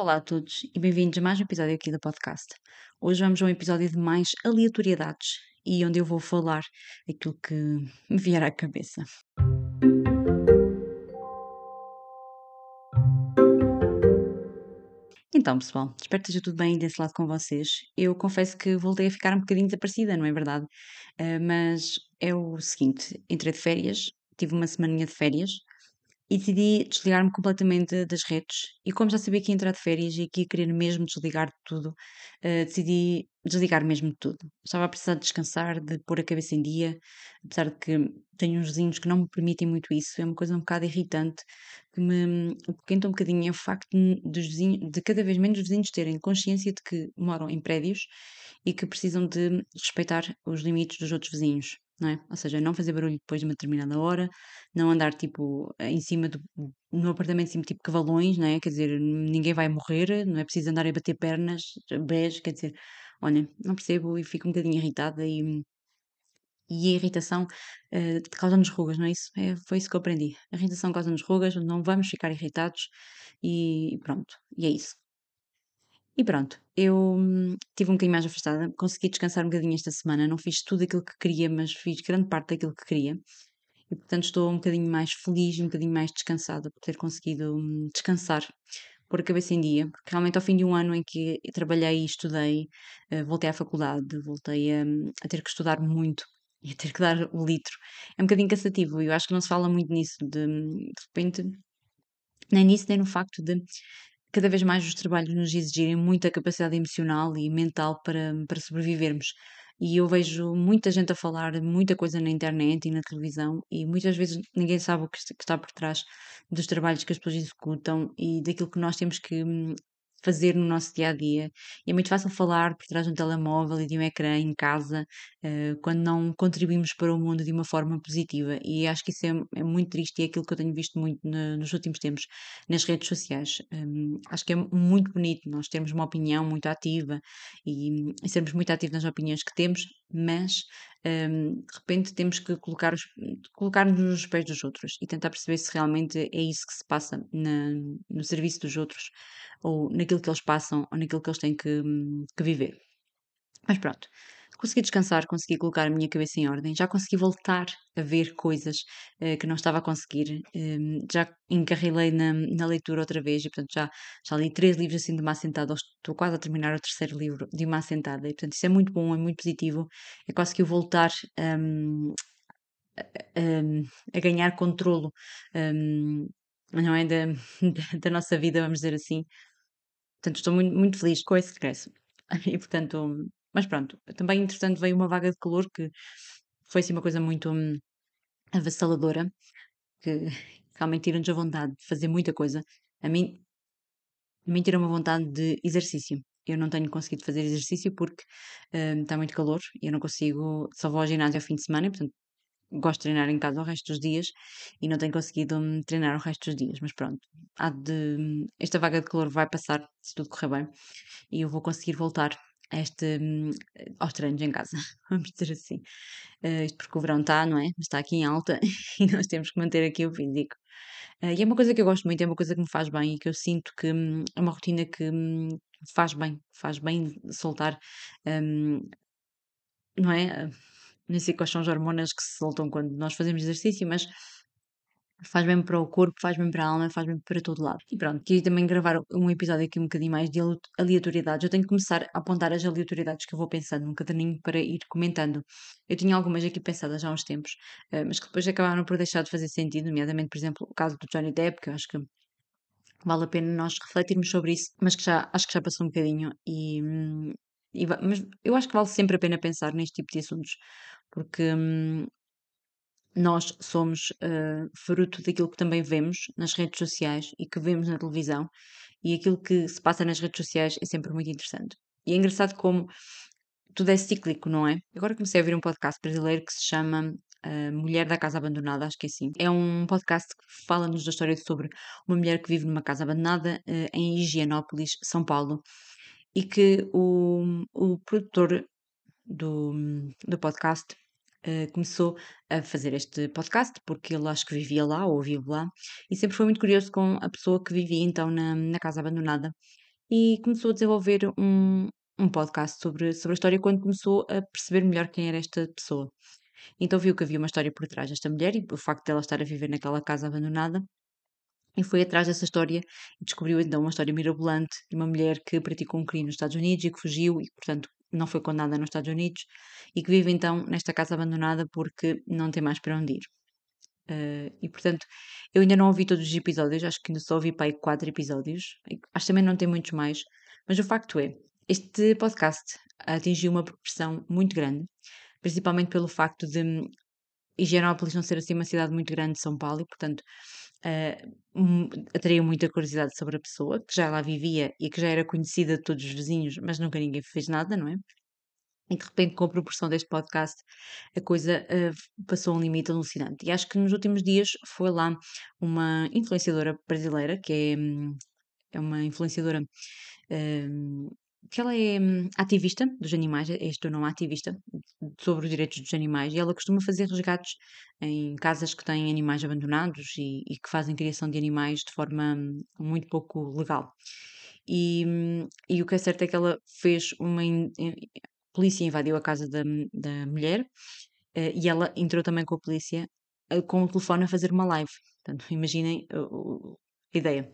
Olá a todos e bem-vindos a mais um episódio aqui do podcast. Hoje vamos a um episódio de mais aleatoriedades e onde eu vou falar aquilo que me vier à cabeça. Então, pessoal, espero que esteja tudo bem desse lado com vocês. Eu confesso que voltei a ficar um bocadinho desaparecida, não é verdade? Ah, mas é o seguinte: entrei de férias, tive uma semaninha de férias e decidi desligar-me completamente das redes. E como já sabia que ia entrar de férias e que ia querer mesmo desligar de tudo, eh, decidi desligar mesmo de tudo. Estava a precisar de descansar, de pôr a cabeça em dia, apesar de que tenho uns vizinhos que não me permitem muito isso. É uma coisa um bocado irritante que me apoquenta um bocadinho. É o facto dos vizinhos, de cada vez menos vizinhos terem consciência de que moram em prédios e que precisam de respeitar os limites dos outros vizinhos não é? Ou seja, não fazer barulho depois de uma determinada hora, não andar tipo em cima do, no apartamento em cima tipo cavalões, não é? Quer dizer, ninguém vai morrer, não é preciso andar a bater pernas, beijo, quer dizer, olha, não percebo e fico um bocadinho irritada e, e a irritação uh, causa-nos rugas, não é isso? É, foi isso que eu aprendi. A irritação causa-nos rugas, não vamos ficar irritados e pronto, e é isso. E pronto, eu hum, estive um bocadinho mais afastada, consegui descansar um bocadinho esta semana, não fiz tudo aquilo que queria, mas fiz grande parte daquilo que queria. E portanto estou um bocadinho mais feliz, um bocadinho mais descansada por ter conseguido hum, descansar, pôr a cabeça em dia, porque realmente ao fim de um ano em que trabalhei e estudei, uh, voltei à faculdade, voltei a, hum, a ter que estudar muito e ter que dar o litro. É um bocadinho cansativo e eu acho que não se fala muito nisso, de, de repente, nem nisso, nem no facto de cada vez mais os trabalhos nos exigirem muita capacidade emocional e mental para, para sobrevivermos. E eu vejo muita gente a falar muita coisa na internet e na televisão, e muitas vezes ninguém sabe o que está por trás dos trabalhos que as pessoas executam e daquilo que nós temos que hum, fazer no nosso dia a dia. E é muito fácil falar por trás de um telemóvel e de um ecrã em casa, uh, quando não contribuímos para o mundo de uma forma positiva. E acho que isso é, é muito triste e é aquilo que eu tenho visto muito na, nos últimos tempos nas redes sociais. Um, acho que é muito bonito nós termos uma opinião muito ativa e, e sermos muito ativos nas opiniões que temos, mas um, de repente temos que colocar os, colocar-nos nos pés dos outros e tentar perceber se realmente é isso que se passa na, no serviço dos outros ou naquilo que eles passam ou naquilo que eles têm que, que viver. Mas pronto, consegui descansar, consegui colocar a minha cabeça em ordem, já consegui voltar a ver coisas uh, que não estava a conseguir, um, já encarrilei na, na, leitura outra vez e, portanto, já, já li três livros assim de uma assentada, estou quase a terminar o terceiro livro de uma assentada e, portanto, isso é muito bom, é muito positivo, é quase que eu voltar um, a, a, a, ganhar controlo um, não é, da, da, nossa vida, vamos dizer assim. Portanto, estou muito, muito feliz com esse regresso. E, portanto, mas pronto, também, entretanto, veio uma vaga de calor que foi assim uma coisa muito hum, avassaladora, que realmente tira-nos a vontade de fazer muita coisa. A mim, a mim tira uma vontade de exercício. Eu não tenho conseguido fazer exercício porque hum, está muito calor e eu não consigo, só vou ao ginásio ao fim de semana, portanto gosto de treinar em casa o resto dos dias e não tenho conseguido hum, treinar o resto dos dias, mas pronto, de, esta vaga de calor vai passar se tudo correr bem e eu vou conseguir voltar a este, hum, aos treinos em casa, vamos dizer assim. Uh, isto porque o verão está, não é? Está aqui em alta e nós temos que manter aqui o físico. Uh, e é uma coisa que eu gosto muito, é uma coisa que me faz bem e que eu sinto que hum, é uma rotina que hum, faz bem, faz bem soltar, hum, não é? nem sei quais são as hormonas que se soltam quando nós fazemos exercício, mas faz bem para o corpo, faz bem para a alma, faz bem para todo lado. E pronto, queria também gravar um episódio aqui um bocadinho mais de aleatoriedades. Eu tenho que começar a apontar as aleatoriedades que eu vou pensando num caderninho para ir comentando. Eu tinha algumas aqui pensadas há uns tempos, eh, mas que depois acabaram por deixar de fazer sentido, nomeadamente, por exemplo, o caso do Johnny Depp, que eu acho que vale a pena nós refletirmos sobre isso, mas que já acho que já passou um bocadinho e, hum, e mas eu acho que vale sempre a pena pensar neste tipo de assuntos, porque hum, nós somos uh, fruto daquilo que também vemos nas redes sociais e que vemos na televisão, e aquilo que se passa nas redes sociais é sempre muito interessante. E é engraçado como tudo é cíclico, não é? Agora comecei a ouvir um podcast brasileiro que se chama uh, Mulher da Casa Abandonada, acho que é assim. É um podcast que fala-nos da história sobre uma mulher que vive numa casa abandonada uh, em Higienópolis, São Paulo, e que o, o produtor do, do podcast uh, começou a fazer este podcast porque ele acho que vivia lá ou vive lá e sempre foi muito curioso com a pessoa que vivia então na, na casa abandonada e começou a desenvolver um, um podcast sobre, sobre a história quando começou a perceber melhor quem era esta pessoa. Então viu que havia uma história por trás desta mulher e o facto dela estar a viver naquela casa abandonada e foi atrás dessa história e descobriu então uma história mirabolante de uma mulher que praticou um crime nos Estados Unidos e que fugiu e, portanto, não foi condenada nos Estados Unidos e que vive então nesta casa abandonada porque não tem mais para onde ir. Uh, e portanto, eu ainda não ouvi todos os episódios, acho que ainda só ouvi para aí quatro episódios, acho que também não tem muitos mais, mas o facto é, este podcast atingiu uma proporção muito grande, principalmente pelo facto de Higienópolis não ser assim uma cidade muito grande de São Paulo e, portanto, uh, atraiu muita curiosidade sobre a pessoa, que já lá vivia e que já era conhecida de todos os vizinhos, mas nunca ninguém fez nada, não é? E de repente, com a proporção deste podcast, a coisa uh, passou um limite alucinante. E acho que nos últimos dias foi lá uma influenciadora brasileira, que é, hum, é uma influenciadora uh, que ela é hum, ativista dos animais, é este o nome ativista, sobre os direitos dos animais, e ela costuma fazer resgates em casas que têm animais abandonados e, e que fazem criação de animais de forma hum, muito pouco legal. E, hum, e o que é certo é que ela fez uma. In, a polícia invadiu a casa da, da mulher uh, e ela entrou também com a polícia uh, com o telefone a fazer uma live. Portanto, imaginem a ideia.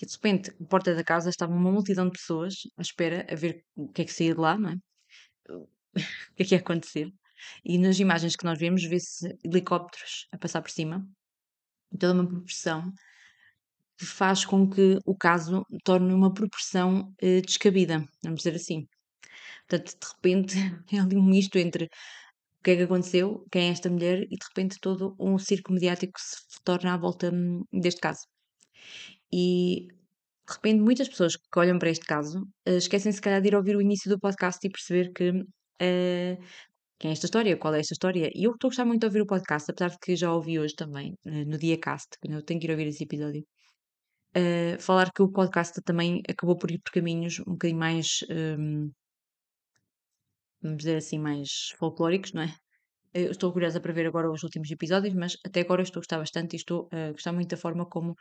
E de repente, à porta da casa estava uma multidão de pessoas à espera a ver o que é que saía de lá, não é? O que é que ia acontecer. E nas imagens que nós vemos, vê-se helicópteros a passar por cima, toda uma proporção que faz com que o caso torne uma proporção eh, descabida, vamos dizer assim. Portanto, de repente, é ali um misto entre o que é que aconteceu, quem é esta mulher, e de repente todo um circo mediático se torna à volta hum, deste caso. E de repente, muitas pessoas que olham para este caso uh, esquecem se calhar de ir ouvir o início do podcast e perceber que uh, quem é esta história, qual é esta história. E eu estou a gostar muito de ouvir o podcast, apesar de que já ouvi hoje também, uh, no dia cast, eu tenho que ir ouvir esse episódio. falar que o podcast também acabou por ir por caminhos um bocadinho mais, um, vamos dizer assim, mais folclóricos, não é? Eu estou curiosa para ver agora os últimos episódios, mas até agora estou a gostar bastante e estou a gostar muito da forma como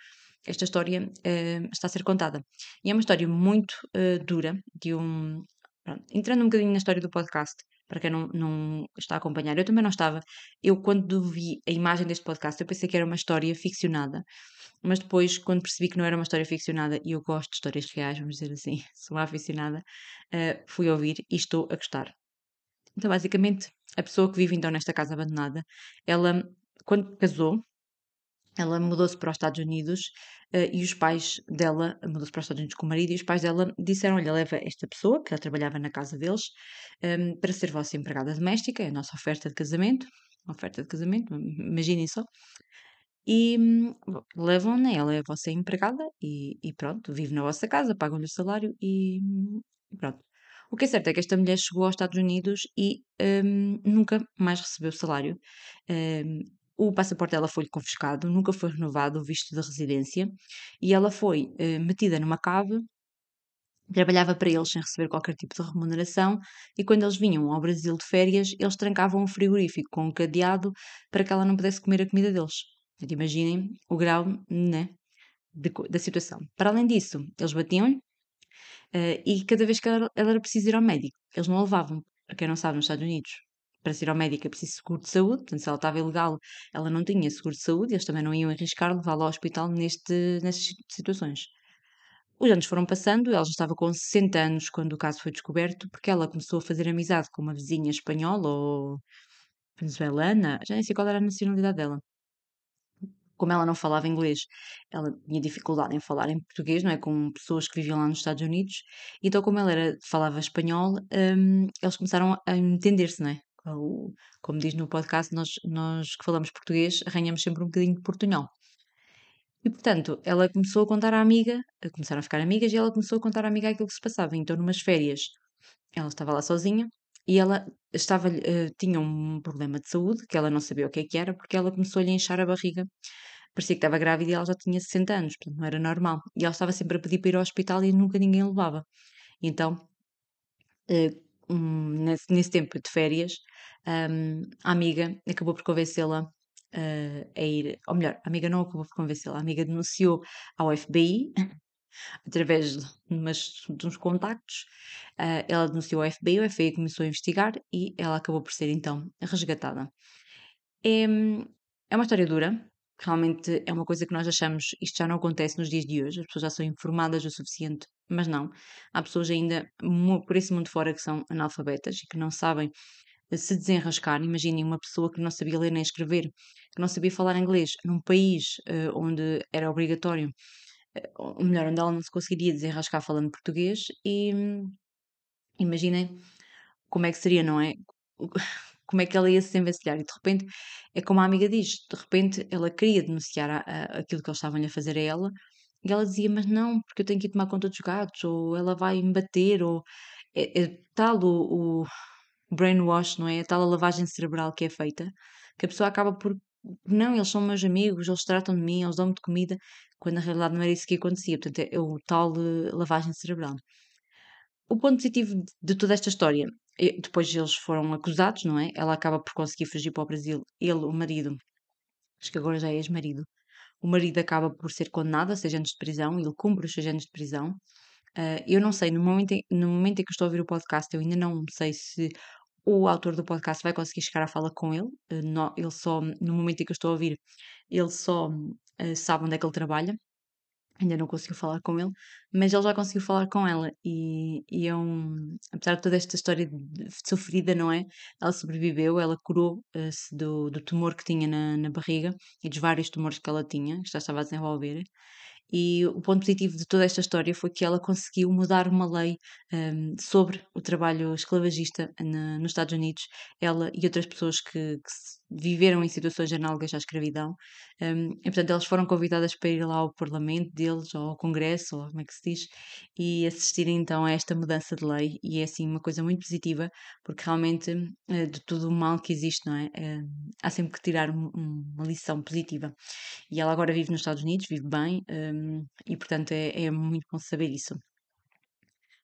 esta história uh, está a ser contada. E é uma história muito uh, dura, de um. Pronto, entrando um bocadinho na história do podcast, para quem não, não está a acompanhar, eu também não estava. Eu, quando vi a imagem deste podcast, eu pensei que era uma história ficcionada, mas depois, quando percebi que não era uma história ficcionada, e eu gosto de histórias reais, vamos dizer assim, sou uma aficionada, uh, fui ouvir e estou a gostar. Então, basicamente, a pessoa que vive então nesta casa abandonada, ela, quando casou, ela mudou-se para os Estados Unidos uh, e os pais dela, mudou-se para os Estados Unidos com o marido, e os pais dela disseram: Olha, leva esta pessoa, que ela trabalhava na casa deles, um, ehm, para ser vossa empregada doméstica, é a nossa oferta de casamento. Oferta de casamento, imaginem só. E hum, levam-na, ela é a vossa empregada, e, e pronto, vive na vossa casa, pagam-lhe o salário e hum, pronto. O que é certo é que esta mulher chegou aos Estados Unidos e um, nunca mais recebeu salário. Um, o passaporte dela foi-lhe confiscado, nunca foi renovado o visto de residência e ela foi uh, metida numa cave, trabalhava para eles sem receber qualquer tipo de remuneração e quando eles vinham ao Brasil de férias, eles trancavam o frigorífico com um cadeado para que ela não pudesse comer a comida deles. Imaginem o grau né, de, da situação. Para além disso, eles batiam-lhe, Uh, e cada vez que ela, ela, era preciso ir ao médico, eles não a levavam. Para quem não sabe, nos Estados Unidos, para ir ao médico é preciso seguro de saúde. Portanto, se ela estava ilegal, ela não tinha seguro de saúde, eles também não iam arriscar levá-la ao hospital neste, nestas situações. Os anos foram passando, ela já estava com 60 anos quando o caso foi descoberto, porque ela começou a fazer amizade com uma vizinha espanhola ou venezuelana, já nem sei qual era a nacionalidade dela como ela não falava inglês, ela tinha dificuldade em falar em português, não é? Com pessoas que viviam lá nos Estados Unidos. Então, como ela era, falava espanhol, um, eles começaram a entender-se, não é? Como diz no podcast, nós, nós que falamos português arranhamos sempre um bocadinho de portunhol. E portanto, ela começou a contar à amiga, começaram a ficar amigas e ela começou a contar à amiga aquilo que se passava. Então, numas férias, ela estava lá sozinha e ela estava, uh, tinha um problema de saúde que ela não sabia o que é que era porque ela começou a lhe inchar a barriga parecia que estava grávida e ela já tinha 60 anos, portanto não era normal. E ela estava sempre a pedir para ir ao hospital e nunca ninguém levava. Então, uh, um, nesse, nesse, tempo de férias, um, a amiga acabou por convencê-la uh, a ir, ou melhor, a amiga não acabou por convencê-la, a amiga denunciou ao FBI através de, umas, de uns contactos. Uh, ela denunciou ao FBI, o FBI começou a investigar e ela acabou por ser então resgatada. É, é uma história dura, realmente é uma coisa que nós achamos, isto já não acontece nos dias de hoje, as pessoas já são informadas o suficiente, mas não. Há pessoas ainda por esse mundo fora que são analfabetas e que não sabem eh, se desenrascar. Imaginem uma pessoa que não sabia ler nem escrever, que não sabia falar inglês, num país uh, onde era obrigatório, uh, ou melhor, onde ela não se conseguiria desenrascar falando português, e hum, imaginem como é que seria, não é? Como é que ela ia se desenvencilhar? E de repente, é como a amiga diz, de repente ela queria denunciar a, a, aquilo que eles estavam a fazer a ela, e ela dizia, mas não, porque eu tenho que ir tomar conta dos gatos, ou ela vai me bater, ou é, é tal o, o brainwash, não é? A tal a lavagem cerebral que é feita, que a pessoa acaba por, não, eles são meus amigos, eles tratam de mim, eles dão-me de comida, quando na realidade não era isso que acontecia, portanto é, é o tal uh, lavagem cerebral. O ponto positivo de toda esta história depois eles foram acusados, não é? Ela acaba por conseguir fugir para o Brasil. Ele, o marido, acho que agora já é ex-marido, o marido acaba por ser condenado a seis anos de prisão, ele cumpre os seis anos de prisão. Uh, eu não sei, no momento, em, no momento em que estou a ouvir o podcast, eu ainda não sei se o autor do podcast vai conseguir chegar à fala com ele. Uh, no, ele só, no momento em que eu estou a ouvir, ele só uh, sabe onde é que ele trabalha ainda não conseguiu falar com ele, mas ele já conseguiu falar com ela e, e é um, apesar de toda esta história de, sofrida, não é? Ela sobreviveu, ela curou-se do, do tumor que tinha na, na barriga e dos vários tumores que ela tinha, que já estava a desenvolver. E o ponto positivo de toda esta história foi que ela conseguiu mudar uma lei um, sobre o trabalho esclavagista na, nos Estados Unidos, ela e outras pessoas que, que viveram em situações análogas à escravidão. Um, e, portanto, elas foram convidadas para ir lá ao Parlamento deles, ou ao Congresso, ou como é que se diz, e assistir então a esta mudança de lei. E é assim uma coisa muito positiva, porque realmente eh, de tudo o mal que existe, não é? Hum, há sempre que tirar um, uma lição positiva. E ela agora vive nos Estados Unidos, vive bem, um, e portanto é, é muito bom saber isso.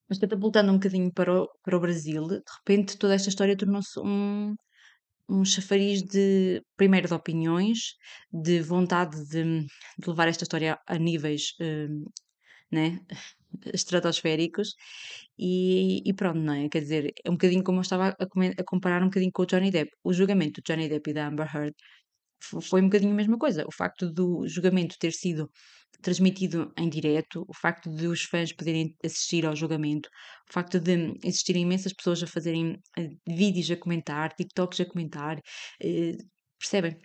Mas catapultando um bocadinho para o, para o Brasil, de repente toda esta história tornou-se um, um chafariz de, primeiro, de opiniões, de vontade de, de levar esta história a níveis um, né, estratosféricos e, e, pronto, não é? Quer dizer, é um bocadinho como eu estava a, a, comparar um bocadinho com o Johnny Depp. O julgamento do Johnny Depp e da Amber Heard foi um bocadinho a mesma coisa. O facto do julgamento ter sido transmitido em direto, o facto de os fãs poderem assistir ao julgamento, o facto de existirem imensas pessoas a fazerem eh, vídeos a comentar, TikToks a comentar, eh, percebem?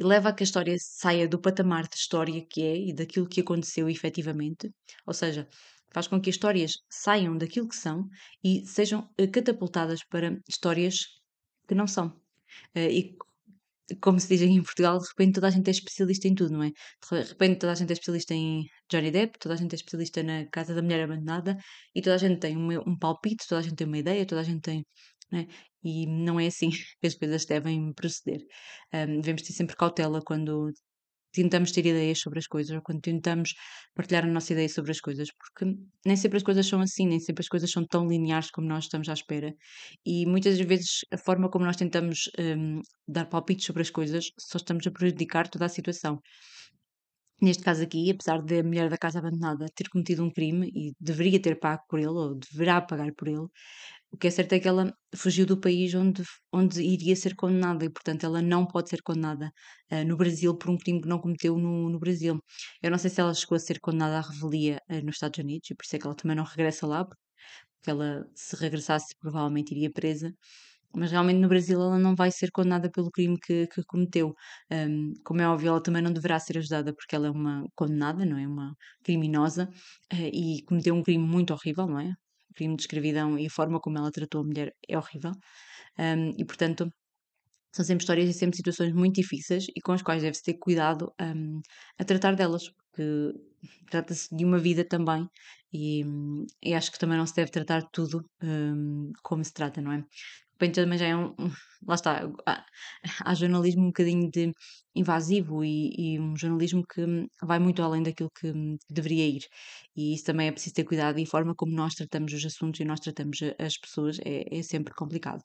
leva a que a história saia do patamar de história que é e daquilo que aconteceu efetivamente, ou seja, faz com que as histórias saiam daquilo que são e sejam eh, catapultadas para histórias que não são. e como se diz em Portugal, de repente toda a gente é especialista em tudo, não é? De repente toda a gente é especialista em Johnny Depp, toda a gente é especialista na Casa da Mulher Abandonada e toda a gente tem um, um palpite, toda a gente tem uma ideia, toda a gente tem. Não é? E não é assim que as coisas devem proceder. Um, devemos ter sempre cautela quando tentamos ter ideias sobre as coisas, ou quando tentamos partilhar a nossa ideia sobre as coisas, porque nem sempre as coisas são assim, nem sempre as coisas são tão lineares como nós estamos à espera. E muitas vezes a forma como nós tentamos um, dar palpites sobre as coisas só estamos a prejudicar toda a situação. Neste caso aqui, apesar de a mulher da casa abandonada ter cometido um crime e deveria ter pago por ele, ou deverá pagar por ele, o que é certo é que ela fugiu do país onde, onde iria ser condenada e, portanto, ela não pode ser condenada uh, no Brasil por um crime que não cometeu no, no Brasil. Eu não sei se ela chegou a ser condenada à revelia uh, nos Estados Unidos e por isso é que ela também não regressa lá, porque ela, se regressasse, provavelmente iria presa. Mas realmente no Brasil ela não vai ser condenada pelo crime que, que cometeu. Um, como é óbvio, ela também não deverá ser ajudada porque ela é uma condenada, não é? Uma criminosa uh, e cometeu um crime muito horrível, não é? Crime de escravidão e a forma como ela tratou a mulher é horrível. Um, e, portanto, são sempre histórias e sempre situações muito difíceis e com as quais deve-se ter cuidado um, a tratar delas, porque trata-se de uma vida também e, e, acho que também não se deve tratar tudo um, como se trata, não é? Repente também já é um, lá está, há, há, jornalismo um bocadinho de invasivo e, e, um jornalismo que vai muito além daquilo que deveria ir. E isso também é preciso ter cuidado e a forma como nós tratamos os assuntos e nós tratamos as pessoas é, é sempre complicado.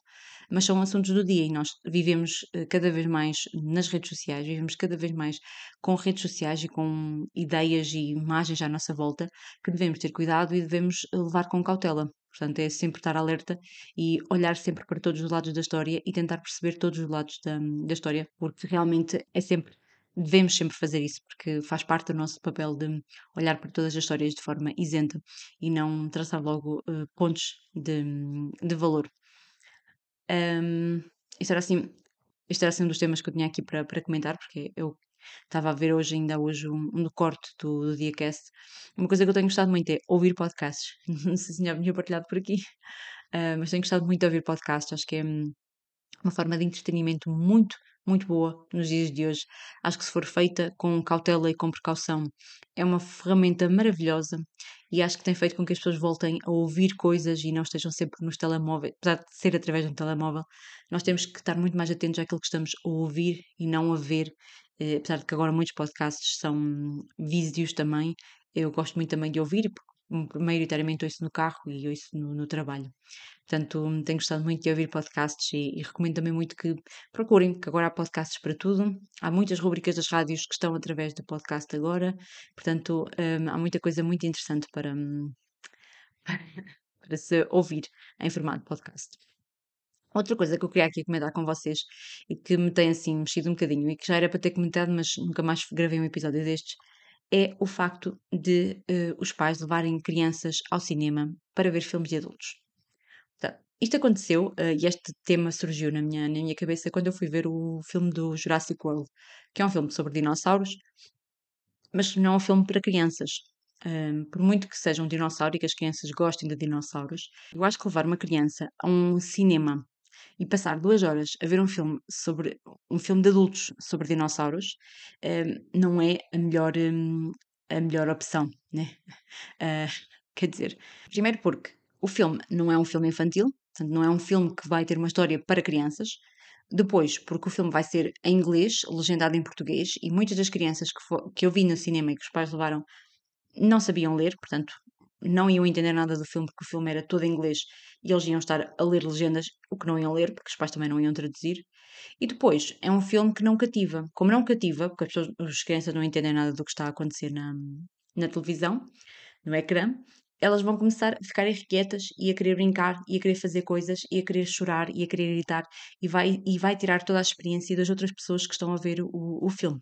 Mas são assuntos do dia e nós vivemos eh, cada vez mais nas redes sociais, vivemos cada vez mais com redes sociais e com ideias e imagens à nossa volta que devemos ter cuidado e devemos levar com cautela. Portanto, é sempre estar alerta e olhar sempre para todos os lados da história e tentar perceber todos os lados da, da história, porque realmente é sempre devemos sempre fazer isso, porque faz parte do nosso papel de olhar para todas as histórias de forma isenta e não traçar logo uh, pontos de, de valor. Um, isto era assim, este era assim um dos temas que eu tinha aqui para, para comentar, porque eu Estava a ver hoje, ainda hoje, um, um corte do, do Diacast. Uma coisa que eu tenho gostado muito é ouvir podcasts. Não sei se já tinha partilhado por aqui, uh, mas tenho gostado muito de ouvir podcasts. Acho que é hum, uma forma de entretenimento muito, muito boa nos dias de hoje. Acho que se for feita com cautela e com precaução, é uma ferramenta maravilhosa e acho que tem feito com que as pessoas voltem a ouvir coisas e não estejam sempre nos telemóveis, apesar de ser através de um telemóvel, nós temos que estar muito mais atentos àquilo que estamos a ouvir e não a ver eh, apesar de que agora muitos podcasts são vídeos também, eu gosto muito também de ouvir, porque maioritariamente ouço no carro e ouço no, no trabalho. Portanto, tenho gostado muito de ouvir podcasts e, e, recomendo também muito que procurem, que agora há podcasts para tudo. Há muitas rubricas das rádios que estão através do podcast agora, portanto, um, há muita coisa muito interessante para, um, para se ouvir em formato podcast. Outra coisa que eu queria aqui comentar com vocês e que me tem assim mexido um bocadinho e que já era para ter comentado, mas nunca mais gravei um episódio destes, é o facto de uh, os pais levarem crianças ao cinema para ver filmes de adultos. Portanto, isto aconteceu uh, e este tema surgiu na minha, na minha cabeça quando eu fui ver o filme do Jurassic World, que é um filme sobre dinossauros, mas não é um filme para crianças. Um, por muito que seja um dinossauro e que as crianças gostem de dinossauros, eu acho que levar uma criança a um cinema e passar duas horas a ver um filme sobre um filme de adultos sobre dinossauros hum, não é a melhor, hum, a melhor opção, né? Uh, quer dizer, primeiro porque o filme não é um filme infantil, portanto, não é um filme que vai ter uma história para crianças. Depois, porque o filme vai ser em inglês, legendado em português, e muitas das crianças que, for, que eu vi no cinema e que os pais levaram não sabiam ler, portanto, não iam entender nada do filme porque o filme era todo em inglês e eles iam estar a ler legendas, o que não iam ler porque os pais também não iam traduzir. E depois, é um filme que não cativa. Como não cativa, porque as, pessoas, as crianças não entendem nada do que está a acontecer na, na televisão, no ecrã, elas vão começar a ficar irrequietas e a querer brincar e a querer fazer coisas e a querer chorar e a querer gritar e vai, e vai tirar toda a experiência das outras pessoas que estão a ver o, o filme.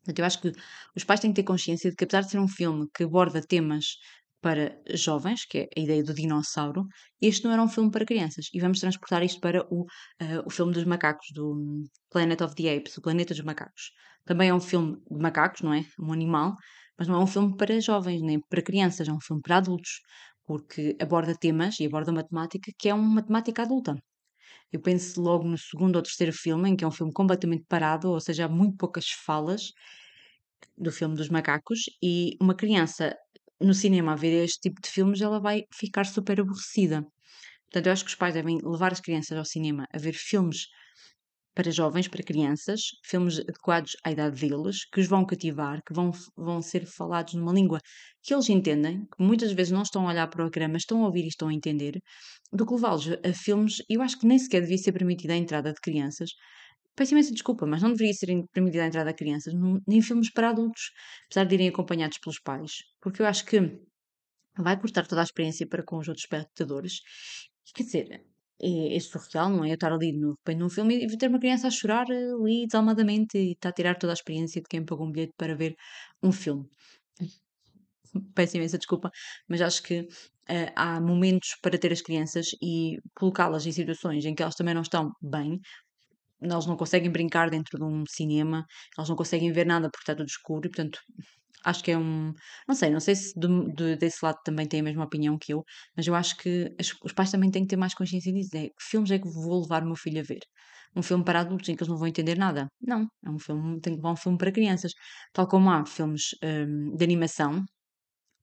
Portanto, eu acho que os pais têm que ter consciência de que, apesar de ser um filme que aborda temas para jovens, que é a ideia do dinossauro, este não era um filme para crianças. E vamos transportar isto para o, uh, o filme dos macacos, do Planet of the Apes, o Planeta dos Macacos. Também é um filme de macacos, não é? Um animal, mas não é um filme para jovens, nem para crianças, é um filme para adultos, porque aborda temas e aborda uma temática que é uma temática adulta. Eu penso logo no segundo ou terceiro filme, em que é um filme completamente parado, ou seja, há muito poucas falas do filme dos macacos, e uma criança no cinema a ver este tipo de filmes, ela vai ficar super aborrecida. Portanto, eu acho que os pais devem levar as crianças ao cinema a ver filmes para jovens, para crianças, filmes adequados à idade deles, que os vão cativar, que vão, vão ser falados numa língua que eles entendem, que muitas vezes não estão a olhar para o ecrã, mas estão a ouvir e estão a entender, do que levá-los a filmes, eu acho que nem sequer devia ser permitida a entrada de crianças, Peço imensa desculpa, mas não deveria ser permitida a entrada a crianças, nem filmes para adultos, apesar de irem acompanhados pelos pais, porque eu acho que vai cortar toda a experiência para com os outros espectadores. Quer dizer, é, é surreal, não é? Eu estar ali no num filme e ter uma criança a chorar ali desalmadamente e está a tirar toda a experiência de quem pagou um bilhete para ver um filme. Peço imensa desculpa, mas acho que uh, há momentos para ter as crianças e colocá-las em situações em que elas também não estão bem, eles não conseguem brincar dentro de um cinema, eles não conseguem ver nada porque está tudo escuro, e portanto acho que é um. Não sei, não sei se de, de, desse lado também têm a mesma opinião que eu, mas eu acho que as, os pais também têm que ter mais consciência disso. É, que filmes é que vou levar o meu filho a ver? Um filme para adultos em que eles não vão entender nada? Não, é um filme, tem que levar um filme para crianças. Tal como há filmes um, de animação.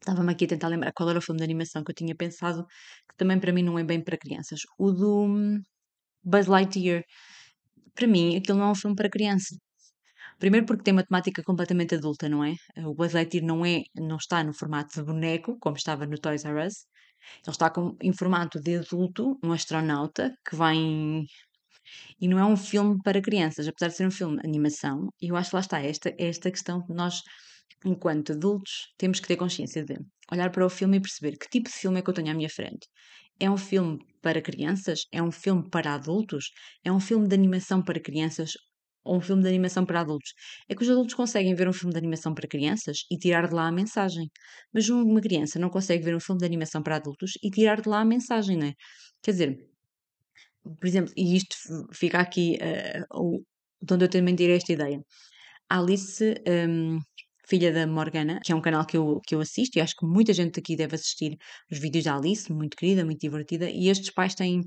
Estava-me aqui a tentar lembrar qual era o filme de animação que eu tinha pensado, que também para mim não é bem para crianças. O do. Buzz Lightyear, para mim, aquilo não é um filme para criança. Primeiro porque tem uma temática completamente adulta, não é? O Buzz Lightyear não é, não está no formato de boneco, como estava no Toys R Us. Ele está com, em formato de adulto, um astronauta, que vai em... E não é um filme para crianças, apesar de ser um filme de animação. E eu acho que lá está esta, esta questão que nós, enquanto adultos, temos que ter consciência de olhar para o filme e perceber que tipo de filme é que eu tenho à minha frente. É um filme para crianças? É um filme para adultos? É um filme de animação para crianças ou um filme de animação para adultos? É que os adultos conseguem ver um filme de animação para crianças e tirar de lá a mensagem, mas uma criança não consegue ver um filme de animação para adultos e tirar de lá a mensagem, não é? Quer dizer, por exemplo, e isto fica aqui uh, de onde eu também tirei esta ideia. Alice, um, filha da Morgana, que é um canal que eu, que eu assisto e acho que muita gente aqui deve assistir os vídeos da Alice, muito querida, muito divertida, e estes pais têm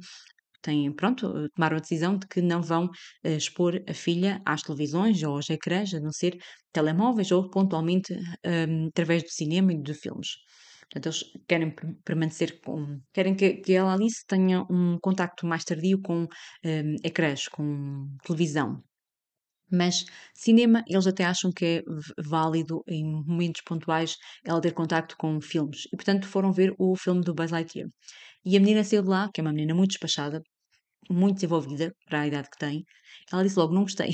têm, pronto, tomaram a decisão de que não vão uh, expor a filha às televisões ou aos ecrãs, a não ser telemóveis ou pontualmente um, através do cinema e de filmes. Portanto, eles querem permanecer com. querem que, que ela Alice tenha um contacto mais tardio com um, ecrãs, com televisão. Mas cinema, eles até acham que é válido em momentos pontuais ela ter contacto com filmes. E portanto foram ver o filme do Buzz Lightyear. E a menina saiu de lá, que é uma menina muito despachada, muito desenvolvida para a idade que tem. Ela disse logo: Não gostei.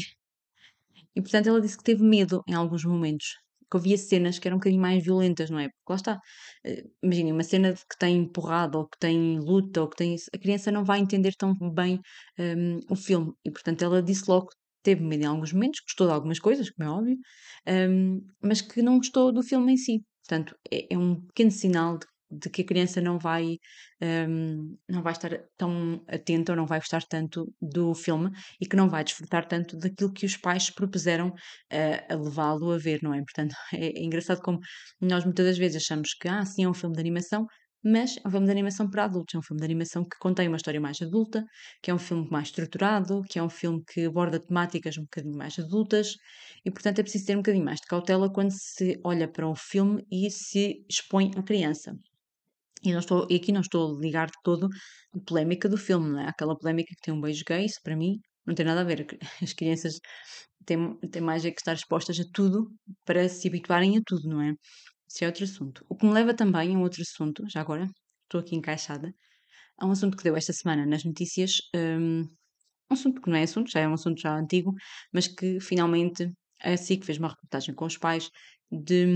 E portanto ela disse que teve medo em alguns momentos. Que havia cenas que eram um bocadinho mais violentas, não é? Porque lá está. Eh, imaginem, uma cena que tem porrada ou que tem luta ou que tem. A criança não vai entender tão bem um, o filme. E portanto ela disse logo teve medo em alguns momentos, gostou de algumas coisas, como é óbvio, um, mas que não gostou do filme em si. Portanto, é, é um pequeno sinal de, de, que a criança não vai, um, não vai estar tão atenta ou não vai gostar tanto do filme e que não vai desfrutar tanto daquilo que os pais propuseram uh, a levá-lo a ver, não é? Portanto, é, é engraçado como nós muitas das vezes achamos que, ah, sim, é um filme de animação, mas é um filme de animação para adultos, é um filme de animação que contém uma história mais adulta, que é um filme mais estruturado, que é um filme que aborda temáticas um bocadinho mais adultas e, portanto, é preciso ter um bocadinho mais de cautela quando se olha para um filme e se expõe à criança. E, não estou, e aqui não estou a ligar de todo a polémica do filme, não é? Aquela polémica que tem um beijo gay, isso para mim não tem nada a ver. As crianças têm, têm mais é que estar expostas a tudo para se habituarem a tudo, não é? Isso é outro assunto. O que me leva também a um outro assunto, já agora, estou aqui encaixada, a um assunto que deu esta semana nas notícias, um, um assunto que não é assunto, já é um assunto já antigo, mas que finalmente a SIC fez uma reportagem com os pais de,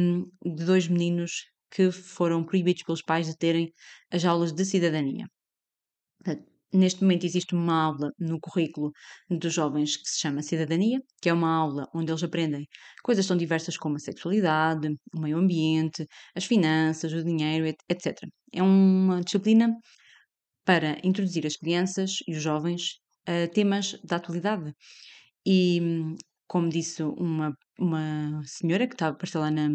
de dois meninos que foram proibidos pelos pais de terem as aulas de cidadania. Neste momento existe uma aula no currículo dos jovens que se chama Cidadania, que é uma aula onde eles aprendem coisas tão diversas como a sexualidade, o meio ambiente, as finanças, o dinheiro, etc. É uma disciplina para introduzir as crianças e os jovens a temas da atualidade. E, como disse uma, uma senhora que estava apareceu lá na,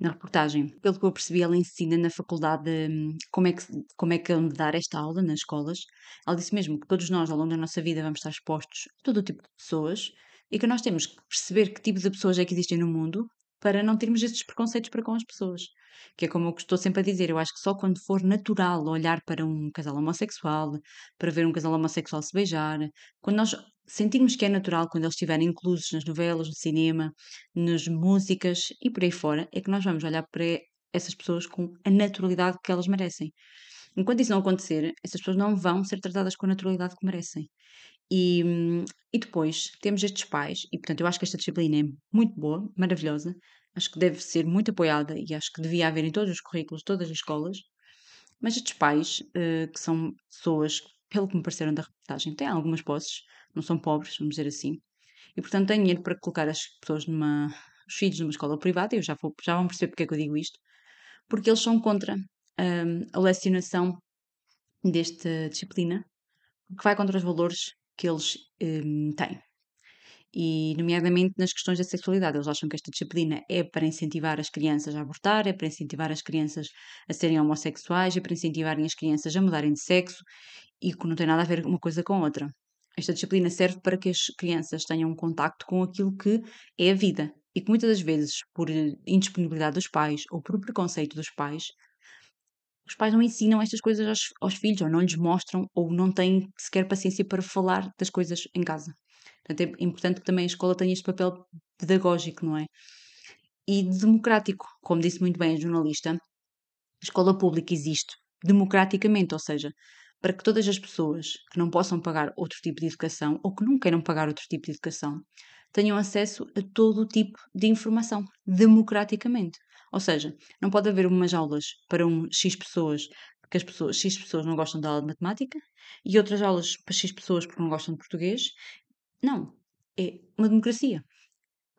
na reportagem. Pelo que eu percebi, ela ensina na faculdade hum, como é que, como é que é dar esta aula nas escolas. Ela disse mesmo que todos nós, ao longo da nossa vida, vamos estar expostos a todo o tipo de pessoas e que nós temos que perceber que tipo de pessoas é que existem no mundo para não termos estes preconceitos para com as pessoas. Que é como eu estou sempre a dizer, eu acho que só quando for natural olhar para um casal homossexual, para ver um casal homossexual se beijar, quando nós sentirmos que é natural, quando eles estiverem inclusos nas novelas, no cinema, nas músicas e por aí fora, é que nós vamos olhar para essas pessoas com a naturalidade que elas merecem. Enquanto isso não acontecer, essas pessoas não vão ser tratadas com a naturalidade que merecem. E, e depois temos estes pais, e portanto eu acho que esta disciplina é muito boa, maravilhosa, acho que deve ser muito apoiada e acho que devia haver em todos os currículos, todas as escolas, mas estes pais, uh, que são pessoas, pelo que me pareceram da reportagem, têm algumas posses, não são pobres, vamos dizer assim, e portanto têm dinheiro para colocar as pessoas numa, os filhos numa escola privada, e eu já, vou, já vão perceber porque é que eu digo isto, porque eles são contra um, a lecionação desta disciplina, que vai contra os valores que eles um, têm. E, nomeadamente, nas questões da sexualidade. Eles acham que esta disciplina é para incentivar as crianças a abortar, é para incentivar as crianças a serem homossexuais, é para incentivarem as crianças a mudarem de sexo e que não tem nada a ver uma coisa com outra. Esta disciplina serve para que as crianças tenham um contacto com aquilo que é a vida e que muitas das vezes, por indisponibilidade dos pais ou por preconceito dos pais, os pais não ensinam estas coisas aos, aos filhos, ou não lhes mostram, ou não têm sequer paciência para falar das coisas em casa. Portanto, é importante que também a escola tenha este papel pedagógico, não é? E democrático, como disse muito bem a jornalista, a escola pública existe democraticamente, ou seja, para que todas as pessoas que não possam pagar outro tipo de educação ou que não queiram pagar outro tipo de educação tenham acesso a todo o tipo de informação, democraticamente. Ou seja, não pode haver umas aulas para um X pessoas, porque as pessoas, X pessoas não gostam da aula de matemática, e outras aulas para X pessoas porque não gostam de português. Não. É uma democracia.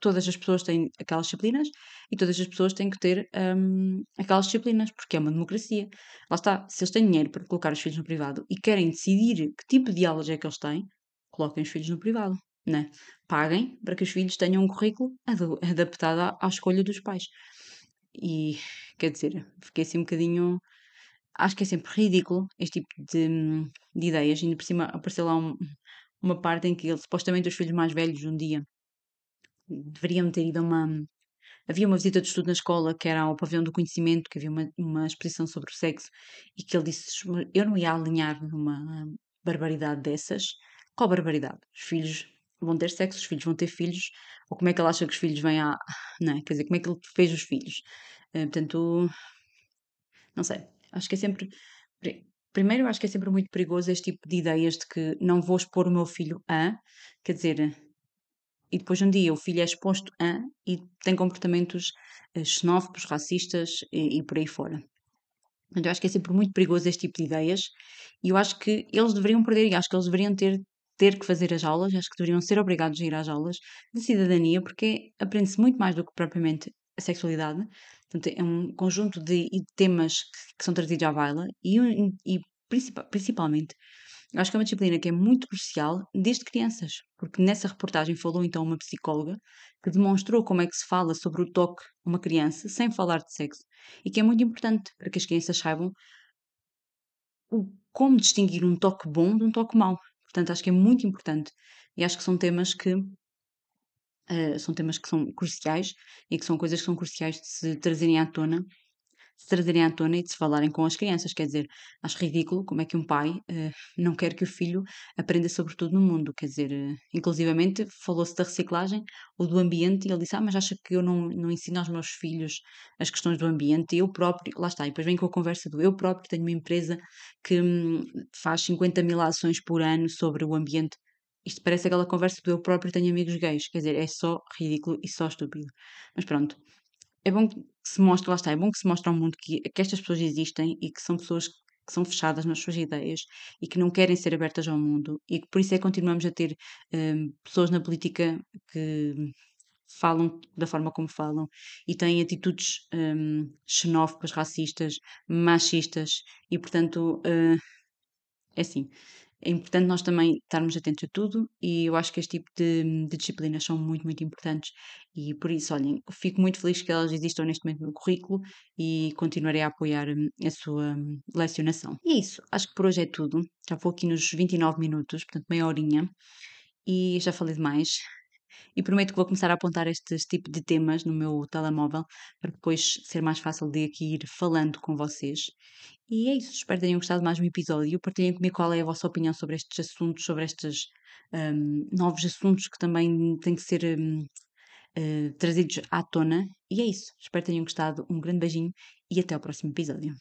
Todas as pessoas têm aquelas disciplinas e todas as pessoas têm que ter um, aquelas disciplinas, porque é uma democracia. Lá está, se eles têm dinheiro para colocar os filhos no privado e querem decidir que tipo de aulas é que eles têm, coloquem os filhos no privado né? Paguem para que os filhos tenham um currículo adaptado à, à escolha dos pais. E, quer dizer, fiquei assim um bocadinho. Acho que é sempre ridículo este tipo de, de ideias. Ainda por cima apareceu lá um, uma parte em que ele, supostamente os filhos mais velhos um dia deveriam ter ido a uma. Havia uma visita de estudo na escola que era ao pavilhão do conhecimento, que havia uma, uma exposição sobre o sexo, e que ele disse: Eu não ia alinhar numa barbaridade dessas. Qual barbaridade? Os filhos vão ter sexo, os filhos vão ter filhos, ou como é que ele acha que os filhos vêm a. Não é? Quer dizer, como é que ele fez os filhos? Uh, portanto, não sei. Acho que é sempre. Primeiro, acho que é sempre muito perigoso este tipo de ideias de que não vou expor o meu filho a, quer dizer, e depois um dia o filho é exposto a e tem comportamentos eh, xenófobos, racistas e, e por aí fora. Então, eu acho que é sempre muito perigoso este tipo de ideias e eu acho que eles deveriam perder e acho que eles deveriam ter ter que fazer as aulas, acho que deveriam ser obrigados a ir às aulas de cidadania, porque aprende-se muito mais do que propriamente a sexualidade. Portanto, é um conjunto de, temas que, que, são trazidos à baila e, e principal, principalmente, acho que é uma disciplina que é muito crucial desde crianças, porque nessa reportagem falou então uma psicóloga que demonstrou como é que se fala sobre o toque a uma criança sem falar de sexo e que é muito importante para que as crianças saibam o, como distinguir um toque bom de um toque mau. Portanto, acho que é muito importante e acho que são temas que uh, são temas que são cruciais e que são coisas que são cruciais de se trazerem à tona se trazerem à tona e de se falarem com as crianças. Quer dizer, acho ridículo como é que um pai uh, não quer que o filho aprenda sobre tudo no mundo. Quer dizer, uh, inclusivamente falou-se da reciclagem ou do ambiente e ele disse: Ah, mas acha que eu não, não ensino aos meus filhos as questões do ambiente? Eu próprio, lá está, e depois vem com a conversa do eu próprio tenho uma empresa que hum, faz 50 mil ações por ano sobre o ambiente. Isto parece aquela conversa do eu próprio tenho amigos gays. Quer dizer, é só ridículo e só estúpido. Mas pronto, é bom que se mostre, lá está, é bom que se mostre ao mundo que, que estas pessoas existem e que são pessoas que são fechadas nas suas ideias e que não querem ser abertas ao mundo e que por isso é que continuamos a ter um, pessoas na política que falam da forma como falam e têm atitudes um, xenófobas, racistas, machistas e portanto uh, é assim é importante nós também estarmos atentos a tudo e eu acho que este tipo de, de, disciplinas são muito, muito importantes e por isso, olhem, fico muito feliz que elas existam neste momento no currículo e continuarei a apoiar hum, a sua hum, lecionação. E é isso, acho que por hoje é tudo. Já vou aqui nos 29 minutos, portanto meia horinha e já falei demais. E prometo que vou começar a apontar estes tipos de temas no meu telemóvel para depois ser mais fácil de aqui ir falando com vocês. E é isso, espero que tenham gostado mais um episódio. Partilhem comigo qual é a vossa opinião sobre estes assuntos, sobre estes um, novos assuntos que também têm que ser um, uh, eh, trazidos à tona. E é isso, espero que tenham gostado. Um grande beijinho e até ao próximo episódio.